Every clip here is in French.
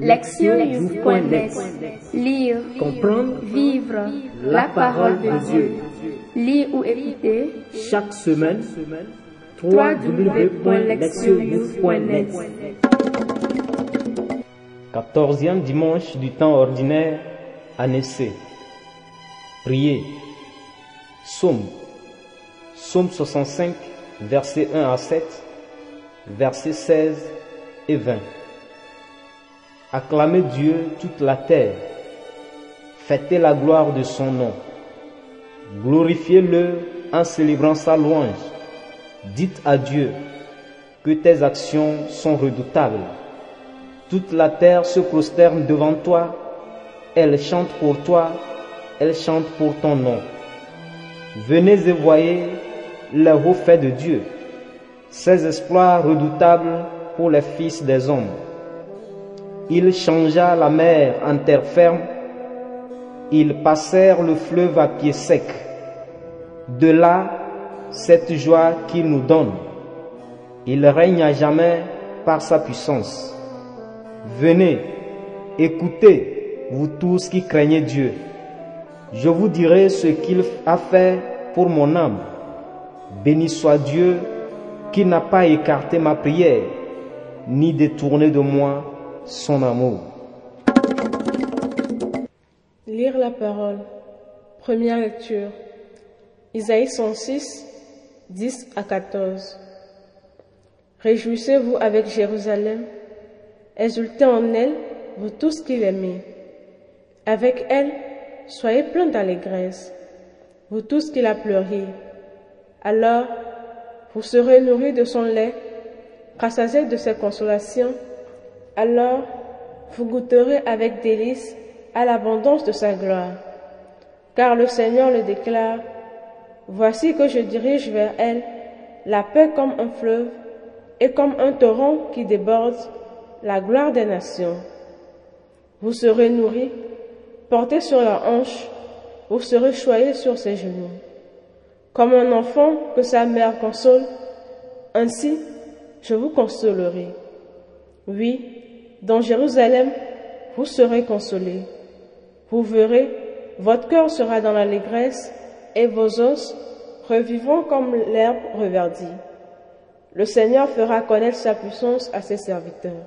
Lectionnews.net Lire, Comprendre, vivre la parole de Dieu. Lire ou écouter chaque semaine, www.lectionnews.net 14e dimanche du temps ordinaire, année C. Priez. Psaume. Psaume 65, versets 1 à 7, versets 16 et 20. Acclamez Dieu toute la terre. Fêtez la gloire de son nom. Glorifiez-le en célébrant sa louange. Dites à Dieu que tes actions sont redoutables. Toute la terre se prosterne devant toi. Elle chante pour toi. Elle chante pour ton nom. Venez et voyez les hauts faits de Dieu, ses exploits redoutables pour les fils des hommes. Il changea la mer en terre ferme, ils passèrent le fleuve à pied sec. De là, cette joie qu'il nous donne. Il règne à jamais par sa puissance. Venez, écoutez, vous tous qui craignez Dieu. Je vous dirai ce qu'il a fait pour mon âme. Béni soit Dieu qui n'a pas écarté ma prière, ni détourné de moi son amour. Lire la parole. Première lecture. Isaïe 106, 10 à 14. Réjouissez-vous avec Jérusalem, exultez en elle, vous tous qui l'aimez. Avec elle, soyez pleins d'allégresse, vous tous qui la pleuriez. Alors, vous serez nourris de son lait, rassasiés de ses consolations. Alors, vous goûterez avec délice à l'abondance de sa gloire. Car le Seigneur le déclare, Voici que je dirige vers elle la paix comme un fleuve et comme un torrent qui déborde la gloire des nations. Vous serez nourris, portés sur la hanche, vous serez choyés sur ses genoux. Comme un enfant que sa mère console, ainsi je vous consolerai. Oui, dans Jérusalem, vous serez consolés. Vous verrez, votre cœur sera dans l'allégresse et vos os revivront comme l'herbe reverdie. Le Seigneur fera connaître sa puissance à ses serviteurs.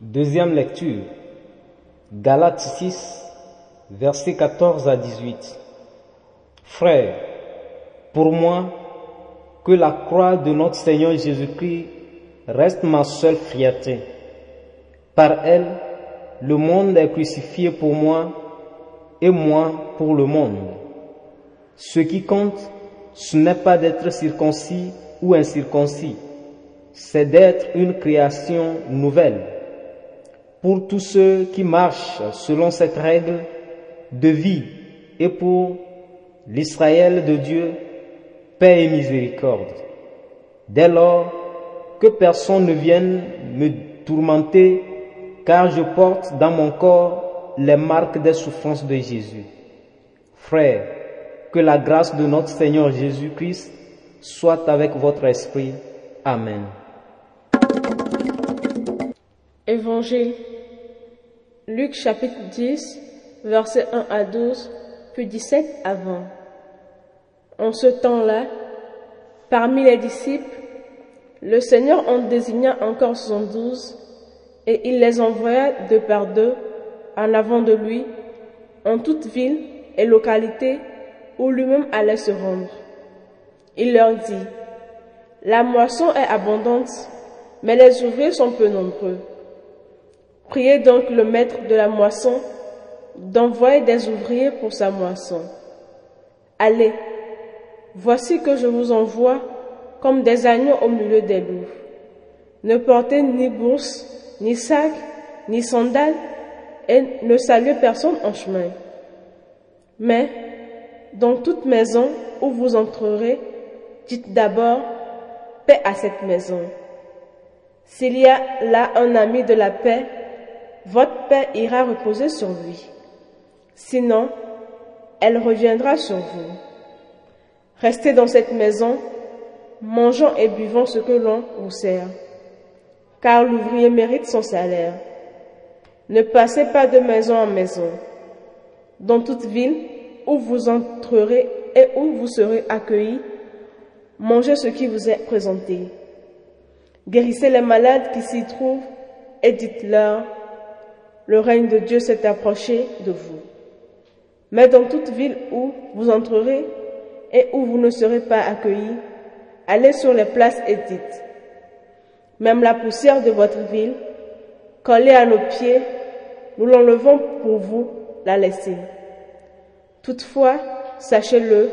Deuxième lecture. Galates 6, versets 14 à 18. Frères, pour moi, que la croix de notre Seigneur Jésus-Christ reste ma seule fierté. Par elle, le monde est crucifié pour moi et moi pour le monde. Ce qui compte, ce n'est pas d'être circoncis ou incirconcis, c'est d'être une création nouvelle. Pour tous ceux qui marchent selon cette règle de vie et pour l'Israël de Dieu, paix et miséricorde. Dès lors, que personne ne vienne me tourmenter, car je porte dans mon corps les marques des souffrances de Jésus. Frères, que la grâce de notre Seigneur Jésus-Christ soit avec votre esprit. Amen. Évangile. Luc chapitre 10, versets 1 à 12, puis 17 à 20. En ce temps-là, parmi les disciples, le Seigneur en désigna encore soixante-douze, et il les envoya deux par deux en avant de lui, en toute ville et localité où lui-même allait se rendre. Il leur dit, La moisson est abondante, mais les ouvriers sont peu nombreux. Priez donc le maître de la moisson d'envoyer des ouvriers pour sa moisson. Allez, voici que je vous envoie comme des agneaux au milieu des loups. Ne portez ni bourse, ni sac, ni sandales, et ne saluez personne en chemin. Mais, dans toute maison où vous entrerez, dites d'abord paix à cette maison. S'il y a là un ami de la paix, votre paix ira reposer sur lui. Sinon, elle reviendra sur vous. Restez dans cette maison, mangeant et buvant ce que l'on vous sert. car l'ouvrier mérite son salaire. Ne passez pas de maison en maison. Dans toute ville où vous entrerez et où vous serez accueillis, mangez ce qui vous est présenté. Guérissez les malades qui s'y trouvent et dites-leur, le règne de Dieu s'est approché de vous. Mais dans toute ville où vous entrerez et où vous ne serez pas accueillis, allez sur les places et même la poussière de votre ville, collée à nos pieds, nous l'enlevons pour vous la laisser. Toutefois, sachez-le,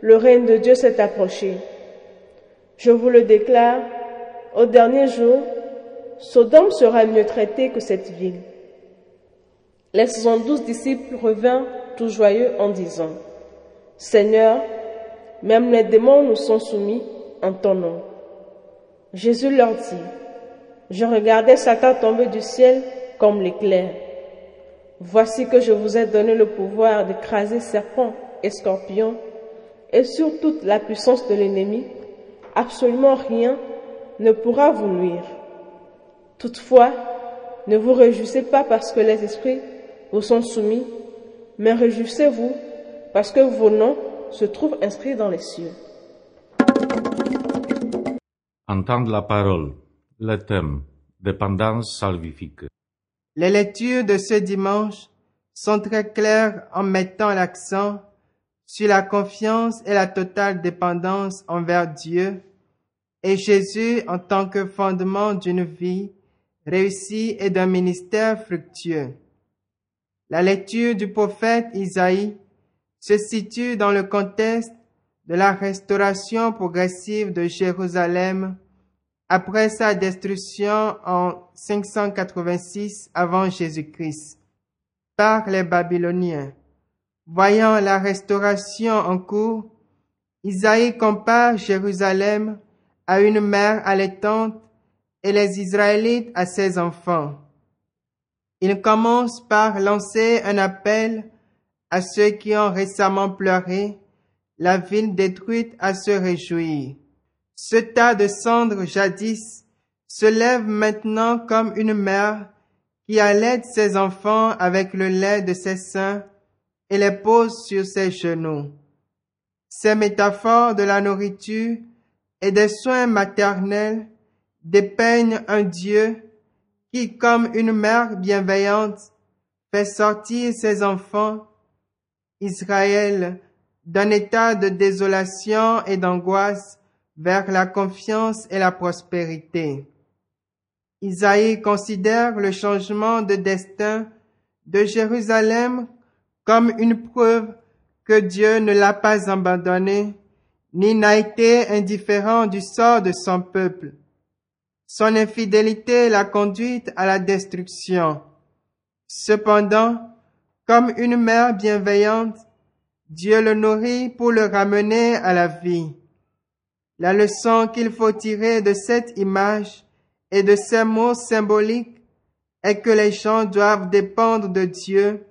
le règne de Dieu s'est approché. Je vous le déclare, au dernier jour, Sodome sera mieux traitée que cette ville. Les soixante-douze disciples revinrent tout joyeux en disant, Seigneur, même les démons nous sont soumis en ton nom. Jésus leur dit, Je regardais Satan tomber du ciel comme l'éclair. Voici que je vous ai donné le pouvoir d'écraser serpents et scorpions et sur toute la puissance de l'ennemi. Absolument rien ne pourra vous nuire. Toutefois, ne vous réjouissez pas parce que les esprits vous sont soumis, mais réjouissez-vous parce que vos noms se trouvent inscrits dans les cieux. Entendre la parole. Le thème. Dépendance salvifique. Les lectures de ce dimanche sont très claires en mettant l'accent sur la confiance et la totale dépendance envers Dieu et Jésus en tant que fondement d'une vie réussie et d'un ministère fructueux. La lecture du prophète Isaïe se situe dans le contexte de la restauration progressive de Jérusalem après sa destruction en 586 avant Jésus-Christ par les Babyloniens. Voyant la restauration en cours, Isaïe compare Jérusalem à une mère allaitante et les Israélites à ses enfants. Il commence par lancer un appel à ceux qui ont récemment pleuré, la ville détruite à se réjouir. Ce tas de cendres jadis se lève maintenant comme une mère qui allait ses enfants avec le lait de ses seins et les pose sur ses genoux. Ces métaphores de la nourriture et des soins maternels dépeignent un Dieu qui, comme une mère bienveillante, fait sortir ses enfants, Israël, d'un état de désolation et d'angoisse vers la confiance et la prospérité. Isaïe considère le changement de destin de Jérusalem comme une preuve que Dieu ne l'a pas abandonné, ni n'a été indifférent du sort de son peuple. Son infidélité l'a conduite à la destruction. Cependant, comme une mère bienveillante, Dieu le nourrit pour le ramener à la vie. La leçon qu'il faut tirer de cette image et de ces mots symboliques est que les gens doivent dépendre de Dieu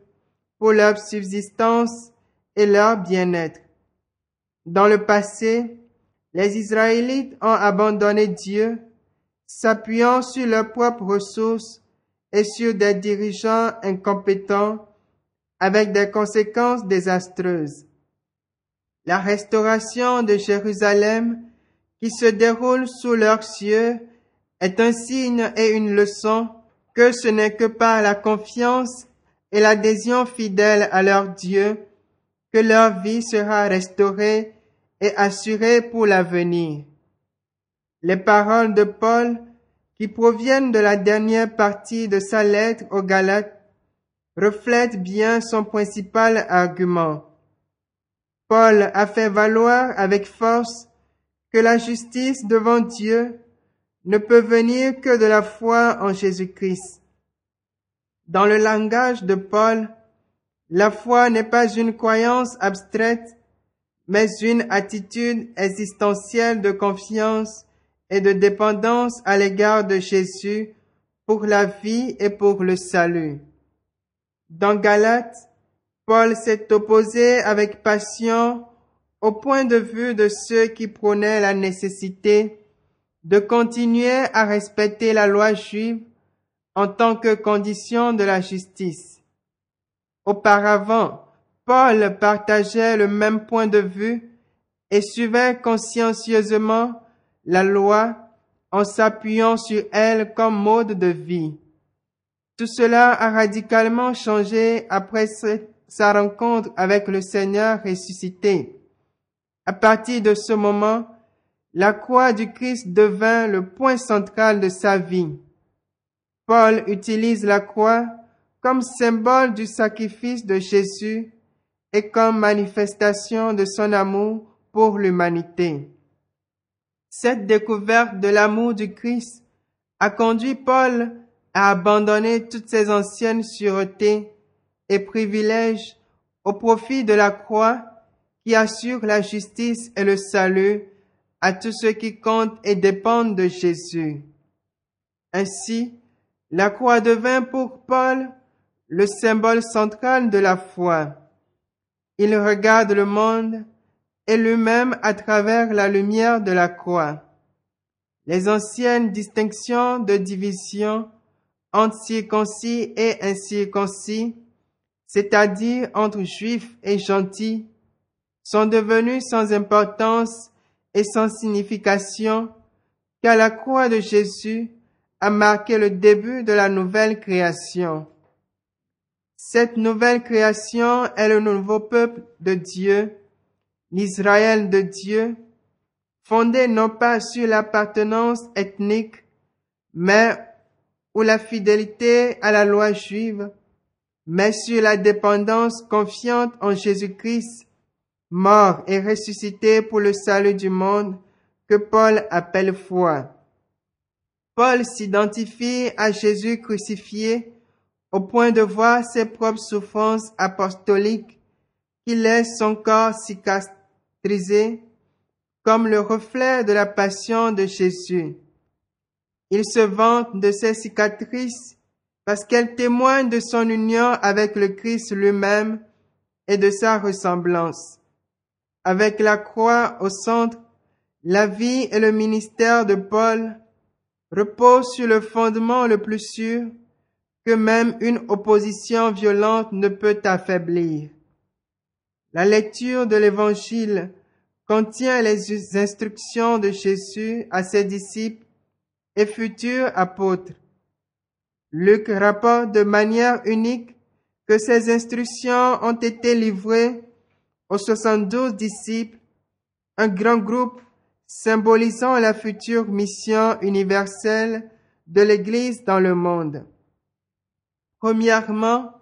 pour leur subsistance et leur bien-être. Dans le passé, les Israélites ont abandonné Dieu s'appuyant sur leurs propres ressources et sur des dirigeants incompétents avec des conséquences désastreuses. La restauration de Jérusalem qui se déroule sous leurs cieux est un signe et une leçon que ce n'est que par la confiance et l'adhésion fidèle à leur Dieu que leur vie sera restaurée et assurée pour l'avenir. Les paroles de Paul, qui proviennent de la dernière partie de sa lettre aux Galates, reflètent bien son principal argument. Paul a fait valoir avec force que la justice devant Dieu ne peut venir que de la foi en Jésus-Christ. Dans le langage de Paul, la foi n'est pas une croyance abstraite, mais une attitude existentielle de confiance et de dépendance à l'égard de Jésus pour la vie et pour le salut. Dans Galates, Paul s'est opposé avec passion au point de vue de ceux qui prônaient la nécessité de continuer à respecter la loi juive en tant que condition de la justice. Auparavant, Paul partageait le même point de vue et suivait consciencieusement la loi en s'appuyant sur elle comme mode de vie. Tout cela a radicalement changé après sa rencontre avec le Seigneur ressuscité. À partir de ce moment, la croix du Christ devint le point central de sa vie. Paul utilise la croix comme symbole du sacrifice de Jésus et comme manifestation de son amour pour l'humanité. Cette découverte de l'amour du Christ a conduit Paul à abandonner toutes ses anciennes sûretés et privilèges au profit de la croix qui assure la justice et le salut à tous ceux qui comptent et dépendent de Jésus. Ainsi, la croix devint pour Paul le symbole central de la foi. Il regarde le monde et lui-même à travers la lumière de la croix. Les anciennes distinctions de division entre circoncis et incirconcis, c'est-à-dire entre juifs et gentils, sont devenues sans importance et sans signification, car la croix de Jésus a marqué le début de la nouvelle création. Cette nouvelle création est le nouveau peuple de Dieu l'Israël de Dieu, fondé non pas sur l'appartenance ethnique, mais ou la fidélité à la loi juive, mais sur la dépendance confiante en Jésus-Christ, mort et ressuscité pour le salut du monde, que Paul appelle foi. Paul s'identifie à Jésus crucifié au point de voir ses propres souffrances apostoliques qui laissent son corps comme le reflet de la passion de Jésus. Il se vante de ses cicatrices parce qu'elles témoignent de son union avec le Christ lui-même et de sa ressemblance. Avec la croix au centre, la vie et le ministère de Paul reposent sur le fondement le plus sûr que même une opposition violente ne peut affaiblir. La lecture de l'Évangile contient les instructions de Jésus à ses disciples et futurs apôtres. Luc rapporte de manière unique que ces instructions ont été livrées aux 72 disciples, un grand groupe symbolisant la future mission universelle de l'Église dans le monde. Premièrement,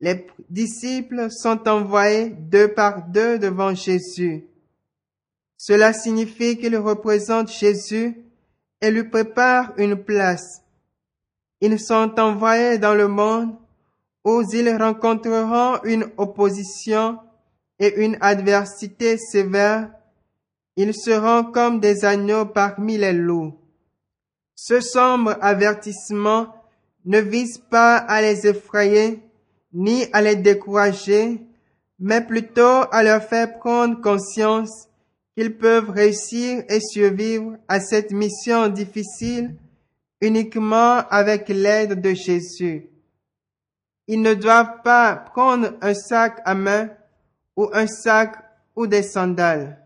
les disciples sont envoyés deux par deux devant Jésus. Cela signifie qu'ils représentent Jésus lui préparent une place. Ils sont envoyés dans le monde où ils rencontreront une opposition et une adversité sévère. Ils seront comme des agneaux parmi les loups. Ce sombre avertissement ne vise pas à les effrayer, ni à les décourager, mais plutôt à leur faire prendre conscience qu'ils peuvent réussir et survivre à cette mission difficile uniquement avec l'aide de Jésus. Ils ne doivent pas prendre un sac à main ou un sac ou des sandales,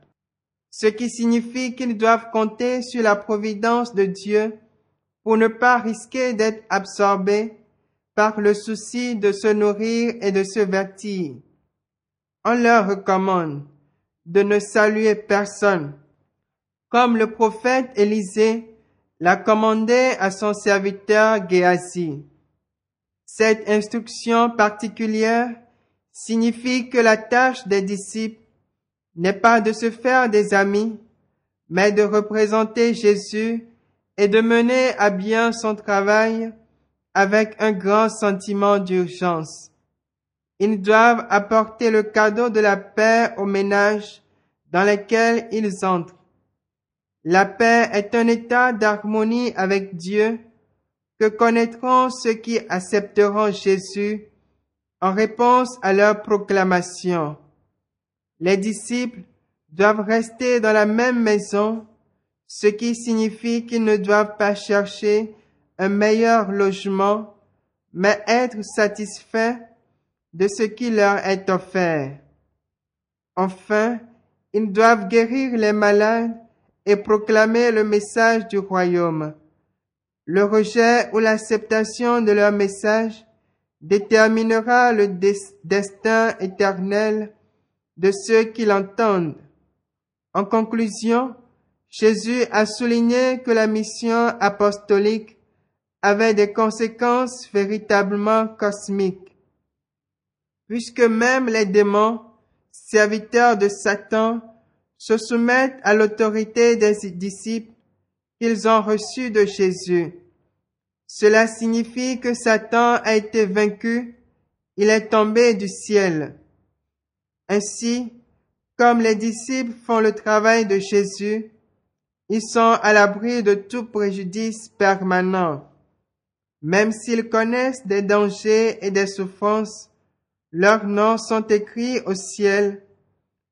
ce qui signifie qu'ils doivent compter sur la providence de Dieu pour ne pas risquer d'être absorbés par le souci de se nourrir et de se vêtir. On leur recommande de ne saluer personne, comme le prophète Élisée l'a commandé à son serviteur Géasi. Cette instruction particulière signifie que la tâche des disciples n'est pas de se faire des amis, mais de représenter Jésus et de mener à bien son travail avec un grand sentiment d'urgence. Ils doivent apporter le cadeau de la paix au ménage dans lequel ils entrent. La paix est un état d'harmonie avec Dieu que connaîtront ceux qui accepteront Jésus en réponse à leur proclamation. Les disciples doivent rester dans la même maison, ce qui signifie qu'ils ne doivent pas chercher un meilleur logement, mais être satisfaits de ce qui leur est offert. Enfin, ils doivent guérir les malades et proclamer le message du royaume. Le rejet ou l'acceptation de leur message déterminera le destin éternel de ceux qui l'entendent. En conclusion, Jésus a souligné que la mission apostolique avait des conséquences véritablement cosmiques, puisque même les démons, serviteurs de Satan, se soumettent à l'autorité des disciples qu'ils ont reçus de Jésus. Cela signifie que Satan a été vaincu, il est tombé du ciel. Ainsi, comme les disciples font le travail de Jésus, ils sont à l'abri de tout préjudice permanent. Même s'ils connaissent des dangers et des souffrances, leurs noms sont écrits au ciel,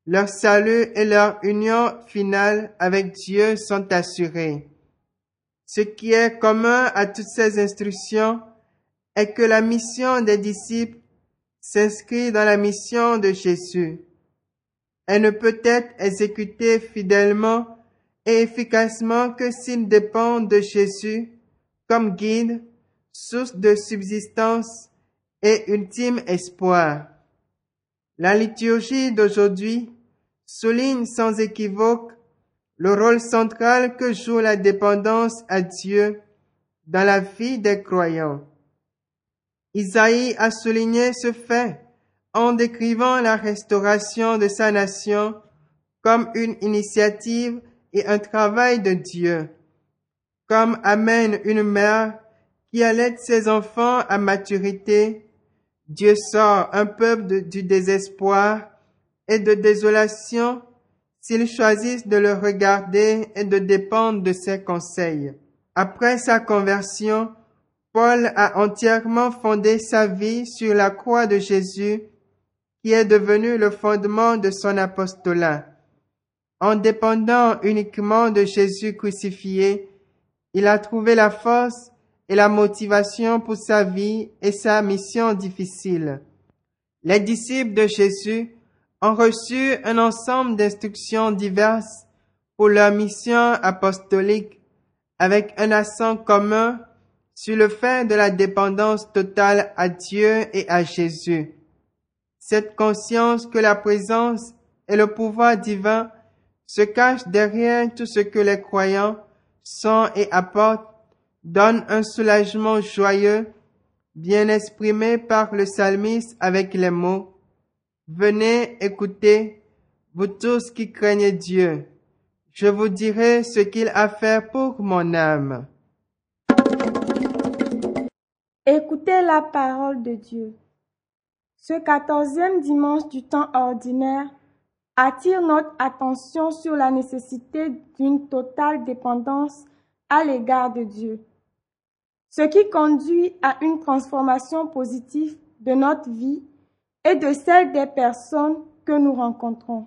leur salut et leur union finale avec Dieu sont assurés. Ce qui est commun à toutes ces instructions est que la mission des disciples s'inscrit dans la mission de Jésus. Elle ne peut être exécutée fidèlement et efficacement que s'il dépend de Jésus comme guide, source de subsistance et ultime espoir. La liturgie d'aujourd'hui souligne sans équivoque le rôle central que joue la dépendance à Dieu dans la vie des croyants. Isaïe a souligné ce fait en décrivant la restauration de sa nation comme une initiative et un travail de Dieu, comme amène une mère qui allait ses enfants à maturité, Dieu sort un peuple du désespoir et de désolation s'ils choisissent de le regarder et de dépendre de ses conseils. Après sa conversion, Paul a entièrement fondé sa vie sur la croix de Jésus, qui est devenu le fondement de son apostolat. En dépendant uniquement de Jésus crucifié, il a trouvé la force et la motivation pour sa vie et sa mission difficile. Les disciples de Jésus ont reçu un ensemble d'instructions diverses pour leur mission apostolique avec un accent commun sur le fait de la dépendance totale à Dieu et à Jésus. Cette conscience que la présence et le pouvoir divin se cachent derrière tout ce que les croyants sont et apportent donne un soulagement joyeux, bien exprimé par le psalmiste avec les mots Venez écouter, vous tous qui craignez Dieu. Je vous dirai ce qu'il a fait pour mon âme. Écoutez la parole de Dieu. Ce quatorzième dimanche du temps ordinaire attire notre attention sur la nécessité d'une totale dépendance à l'égard de Dieu, ce qui conduit à une transformation positive de notre vie et de celle des personnes que nous rencontrons.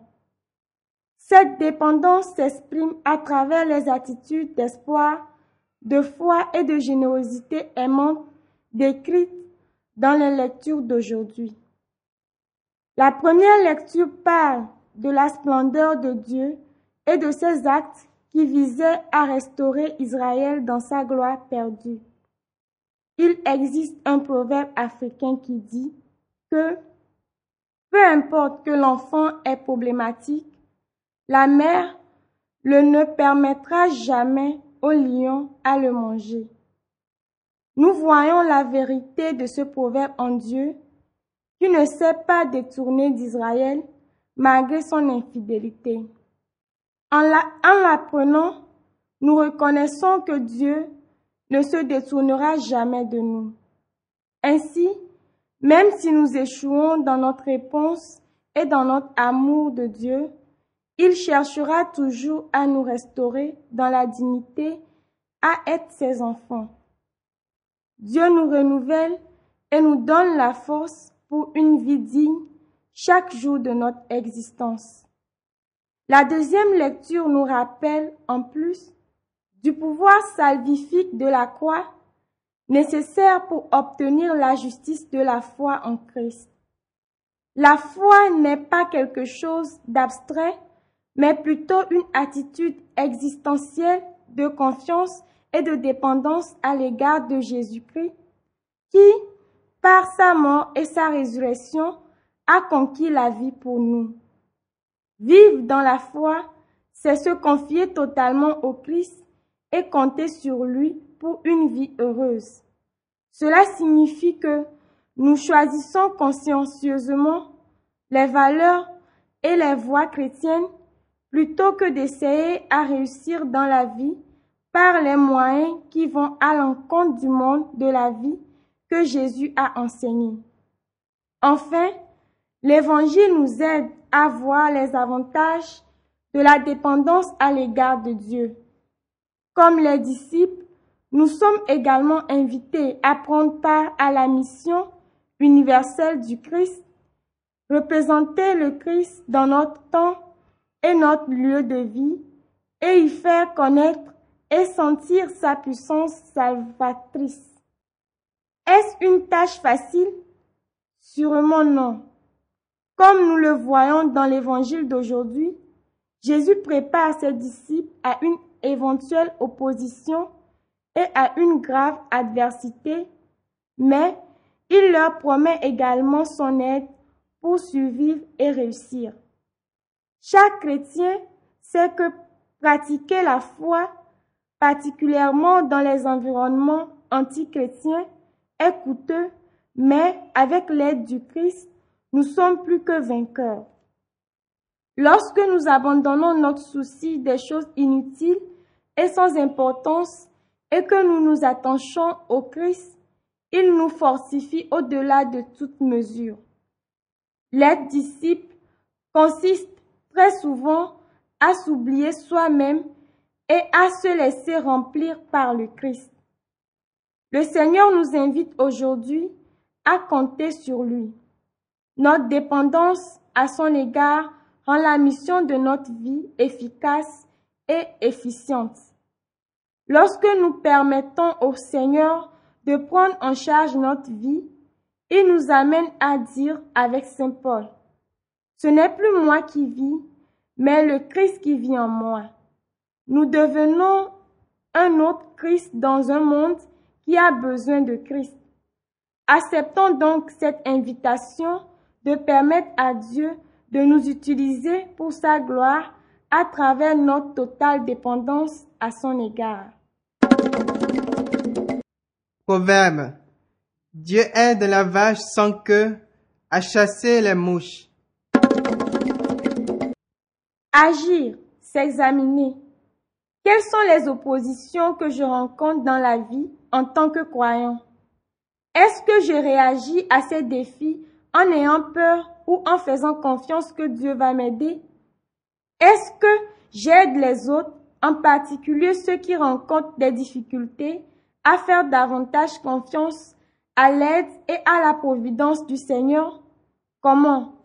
Cette dépendance s'exprime à travers les attitudes d'espoir, de foi et de générosité aimante décrites dans les lectures d'aujourd'hui. La première lecture parle de la splendeur de Dieu et de ses actes qui visaient à restaurer Israël dans sa gloire perdue. Il existe un proverbe africain qui dit que peu importe que l'enfant est problématique, la mère le ne permettra jamais au lion à le manger. Nous voyons la vérité de ce proverbe en Dieu qui ne s'est pas détourné d'Israël malgré son infidélité. En l'apprenant, nous reconnaissons que Dieu ne se détournera jamais de nous. Ainsi, même si nous échouons dans notre réponse et dans notre amour de Dieu, il cherchera toujours à nous restaurer dans la dignité, à être ses enfants. Dieu nous renouvelle et nous donne la force pour une vie digne chaque jour de notre existence. La deuxième lecture nous rappelle en plus du pouvoir salvifique de la croix nécessaire pour obtenir la justice de la foi en Christ. La foi n'est pas quelque chose d'abstrait, mais plutôt une attitude existentielle de confiance et de dépendance à l'égard de Jésus-Christ, qui, par sa mort et sa résurrection, a conquis la vie pour nous. Vivre dans la foi, c'est se confier totalement au Christ et compter sur lui pour une vie heureuse. Cela signifie que nous choisissons consciencieusement les valeurs et les voies chrétiennes plutôt que d'essayer à réussir dans la vie par les moyens qui vont à l'encontre du monde de la vie que Jésus a enseigné. Enfin, l'Évangile nous aide à voir les avantages de la dépendance à l'égard de Dieu. Comme les disciples, nous sommes également invités à prendre part à la mission universelle du Christ, représenter le Christ dans notre temps et notre lieu de vie et y faire connaître et sentir sa puissance salvatrice. Est-ce une tâche facile? Sûrement non. Comme nous le voyons dans l'évangile d'aujourd'hui, Jésus prépare ses disciples à une éventuelle opposition et à une grave adversité, mais il leur promet également son aide pour survivre et réussir. Chaque chrétien sait que pratiquer la foi, particulièrement dans les environnements antichrétiens, est coûteux, mais avec l'aide du Christ, nous sommes plus que vainqueurs. Lorsque nous abandonnons notre souci des choses inutiles sans importance et que nous nous attachons au Christ, il nous fortifie au-delà de toute mesure. L'être disciple consiste très souvent à s'oublier soi-même et à se laisser remplir par le Christ. Le Seigneur nous invite aujourd'hui à compter sur lui. Notre dépendance à son égard rend la mission de notre vie efficace et efficiente. Lorsque nous permettons au Seigneur de prendre en charge notre vie, il nous amène à dire avec Saint Paul, Ce n'est plus moi qui vis, mais le Christ qui vit en moi. Nous devenons un autre Christ dans un monde qui a besoin de Christ. Acceptons donc cette invitation de permettre à Dieu de nous utiliser pour sa gloire à travers notre totale dépendance à son égard. Proverbe. Dieu aide la vache sans queue à chasser les mouches. Agir, s'examiner. Quelles sont les oppositions que je rencontre dans la vie en tant que croyant? Est-ce que je réagis à ces défis en ayant peur ou en faisant confiance que Dieu va m'aider? Est-ce que j'aide les autres, en particulier ceux qui rencontrent des difficultés, à faire davantage confiance à l'aide et à la providence du Seigneur Comment?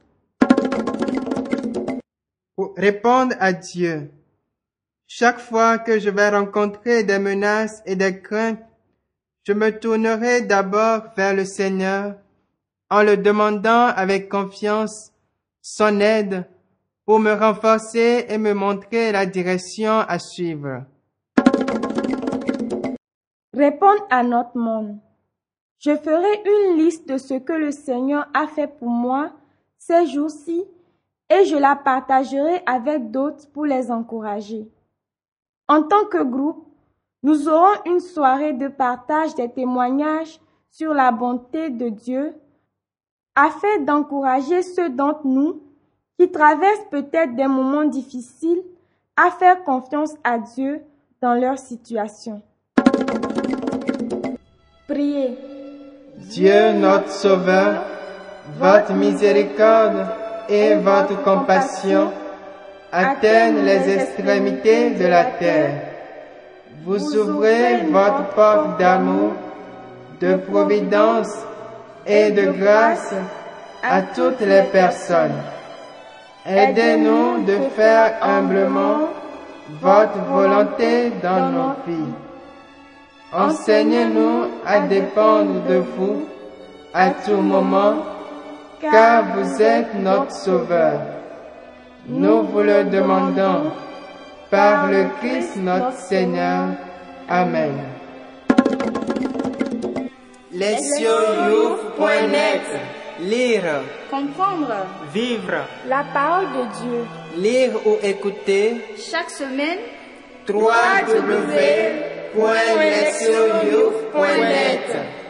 Pour répondre à Dieu, chaque fois que je vais rencontrer des menaces et des craintes, je me tournerai d'abord vers le Seigneur en le demandant avec confiance son aide pour me renforcer et me montrer la direction à suivre. Répondre à notre monde. Je ferai une liste de ce que le Seigneur a fait pour moi ces jours-ci et je la partagerai avec d'autres pour les encourager. En tant que groupe, nous aurons une soirée de partage des témoignages sur la bonté de Dieu afin d'encourager ceux d'entre nous qui traversent peut-être des moments difficiles à faire confiance à Dieu dans leur situation. Priez. Dieu notre Sauveur, votre miséricorde et votre compassion atteignent les extrémités de la terre. Vous ouvrez votre porte d'amour, de providence et de grâce à toutes les personnes. Aidez-nous de faire humblement votre volonté dans nos vies. Enseignez-nous à dépendre de vous à tout moment, car vous êtes notre Sauveur. Nous vous le demandons par le Christ notre Seigneur. Amen. Lectionyouf.net Lire, Comprendre vivre, La parole de Dieu. lire ou écouter chaque semaine point net sur net.